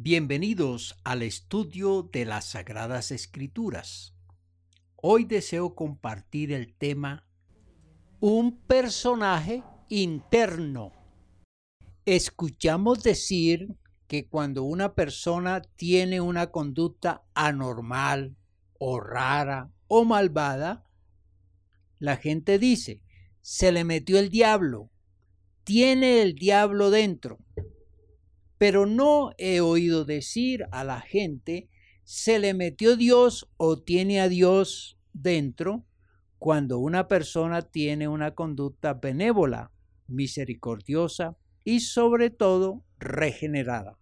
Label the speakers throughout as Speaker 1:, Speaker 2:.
Speaker 1: Bienvenidos al estudio de las Sagradas Escrituras. Hoy deseo compartir el tema Un personaje interno. Escuchamos decir que cuando una persona tiene una conducta anormal o rara o malvada, la gente dice, se le metió el diablo, tiene el diablo dentro pero no he oído decir a la gente, se le metió Dios o tiene a Dios dentro cuando una persona tiene una conducta benévola, misericordiosa y sobre todo regenerada.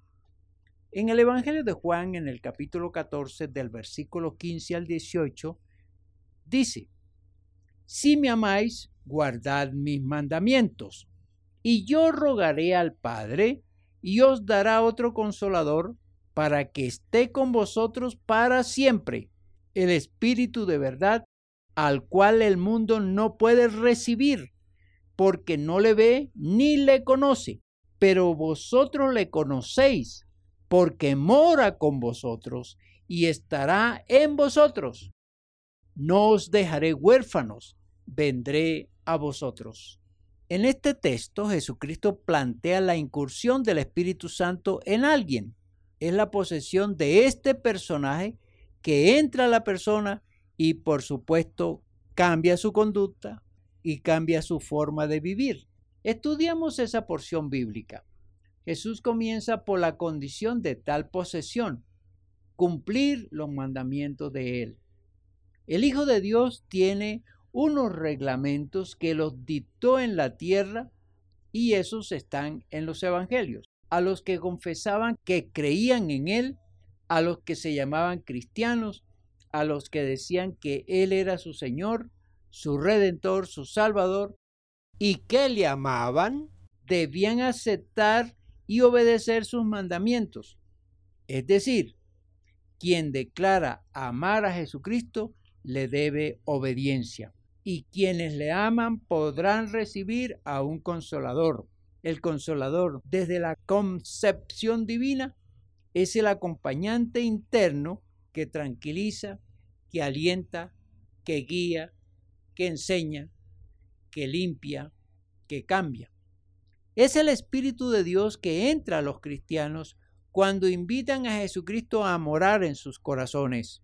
Speaker 1: En el Evangelio de Juan, en el capítulo 14, del versículo 15 al 18, dice, Si me amáis, guardad mis mandamientos, y yo rogaré al Padre, y os dará otro consolador para que esté con vosotros para siempre, el Espíritu de verdad, al cual el mundo no puede recibir, porque no le ve ni le conoce, pero vosotros le conocéis, porque mora con vosotros y estará en vosotros. No os dejaré huérfanos, vendré a vosotros. En este texto Jesucristo plantea la incursión del Espíritu Santo en alguien. Es la posesión de este personaje que entra a la persona y por supuesto cambia su conducta y cambia su forma de vivir. Estudiamos esa porción bíblica. Jesús comienza por la condición de tal posesión, cumplir los mandamientos de Él. El Hijo de Dios tiene unos reglamentos que los dictó en la tierra y esos están en los evangelios. A los que confesaban que creían en Él, a los que se llamaban cristianos, a los que decían que Él era su Señor, su Redentor, su Salvador, y que le amaban, debían aceptar y obedecer sus mandamientos. Es decir, quien declara amar a Jesucristo le debe obediencia y quienes le aman podrán recibir a un consolador. El consolador, desde la concepción divina, es el acompañante interno que tranquiliza, que alienta, que guía, que enseña, que limpia, que cambia. Es el Espíritu de Dios que entra a los cristianos cuando invitan a Jesucristo a morar en sus corazones.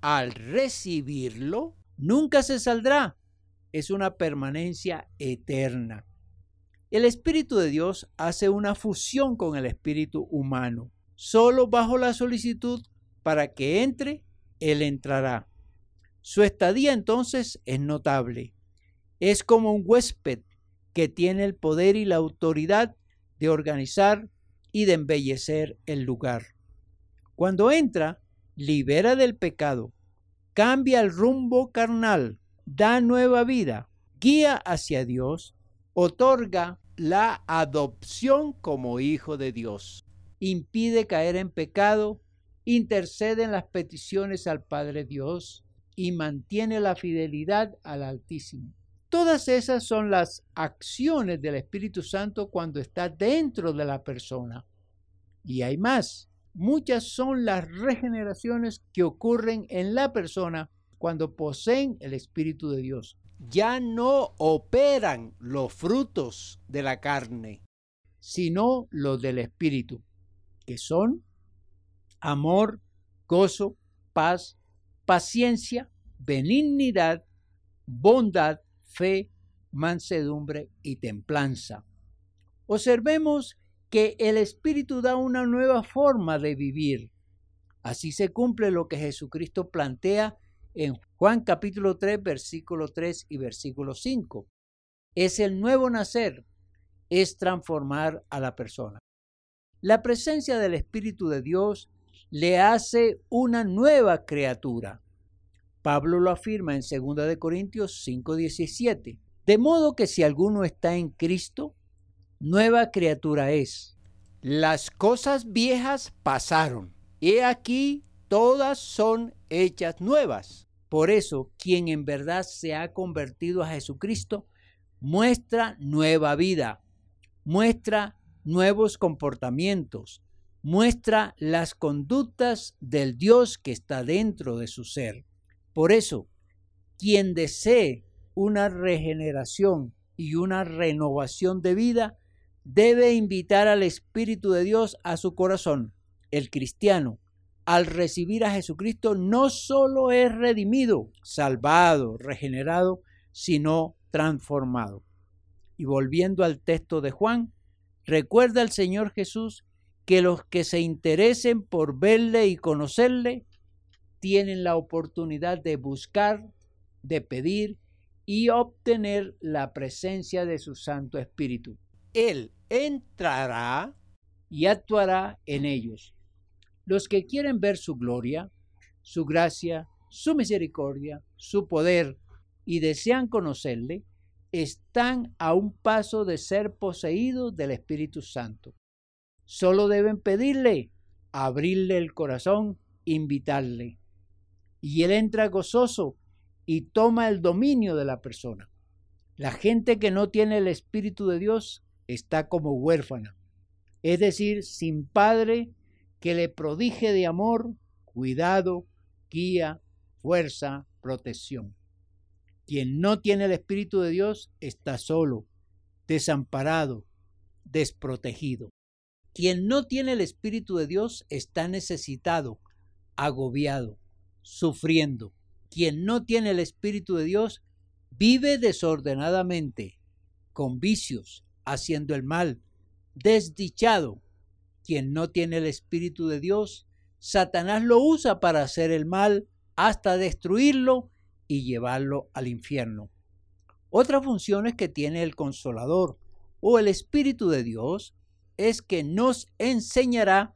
Speaker 1: Al recibirlo, nunca se saldrá. Es una permanencia eterna. El Espíritu de Dios hace una fusión con el Espíritu humano. Solo bajo la solicitud para que entre, Él entrará. Su estadía entonces es notable. Es como un huésped que tiene el poder y la autoridad de organizar y de embellecer el lugar. Cuando entra, libera del pecado, cambia el rumbo carnal, da nueva vida, guía hacia Dios, otorga la adopción como hijo de Dios, impide caer en pecado, intercede en las peticiones al Padre Dios y mantiene la fidelidad al Altísimo. Todas esas son las acciones del Espíritu Santo cuando está dentro de la persona. Y hay más. Muchas son las regeneraciones que ocurren en la persona cuando poseen el Espíritu de Dios. Ya no operan los frutos de la carne, sino los del Espíritu, que son amor, gozo, paz, paciencia, benignidad, bondad, fe, mansedumbre y templanza. Observemos que el Espíritu da una nueva forma de vivir. Así se cumple lo que Jesucristo plantea en Juan capítulo 3, versículo 3 y versículo 5. Es el nuevo nacer, es transformar a la persona. La presencia del Espíritu de Dios le hace una nueva criatura. Pablo lo afirma en 2 de Corintios 5:17. De modo que si alguno está en Cristo, nueva criatura es. Las cosas viejas pasaron. He aquí, todas son hechas nuevas. Por eso, quien en verdad se ha convertido a Jesucristo, muestra nueva vida, muestra nuevos comportamientos, muestra las conductas del Dios que está dentro de su ser. Por eso, quien desee una regeneración y una renovación de vida, debe invitar al Espíritu de Dios a su corazón. El cristiano, al recibir a Jesucristo, no solo es redimido, salvado, regenerado, sino transformado. Y volviendo al texto de Juan, recuerda al Señor Jesús que los que se interesen por verle y conocerle tienen la oportunidad de buscar, de pedir y obtener la presencia de su Santo Espíritu. Él entrará y actuará en ellos. Los que quieren ver su gloria, su gracia, su misericordia, su poder y desean conocerle, están a un paso de ser poseídos del Espíritu Santo. Solo deben pedirle, abrirle el corazón, invitarle. Y él entra gozoso y toma el dominio de la persona. La gente que no tiene el Espíritu de Dios está como huérfana, es decir, sin padre que le prodige de amor, cuidado, guía, fuerza, protección. Quien no tiene el Espíritu de Dios está solo, desamparado, desprotegido. Quien no tiene el Espíritu de Dios está necesitado, agobiado, sufriendo. Quien no tiene el Espíritu de Dios vive desordenadamente, con vicios, haciendo el mal, desdichado. Quien no tiene el Espíritu de Dios, Satanás lo usa para hacer el mal hasta destruirlo y llevarlo al infierno. Otra función es que tiene el consolador o el Espíritu de Dios es que nos enseñará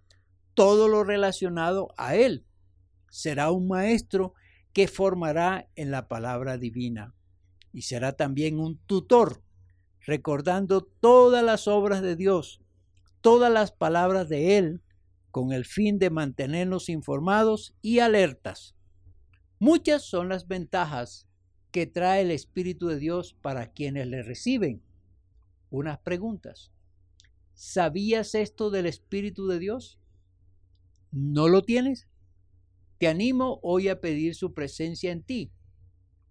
Speaker 1: todo lo relacionado a Él. Será un maestro que formará en la palabra divina y será también un tutor, recordando todas las obras de Dios, todas las palabras de Él, con el fin de mantenernos informados y alertas. Muchas son las ventajas que trae el Espíritu de Dios para quienes le reciben. Unas preguntas. ¿Sabías esto del Espíritu de Dios? ¿No lo tienes? Te animo hoy a pedir su presencia en ti.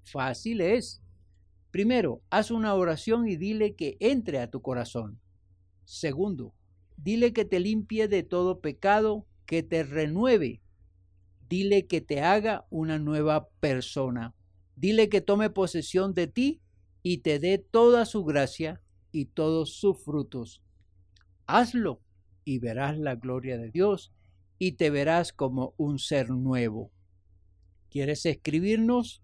Speaker 1: Fácil es. Primero, haz una oración y dile que entre a tu corazón. Segundo, dile que te limpie de todo pecado, que te renueve. Dile que te haga una nueva persona. Dile que tome posesión de ti y te dé toda su gracia y todos sus frutos hazlo y verás la gloria de Dios y te verás como un ser nuevo. ¿Quieres escribirnos?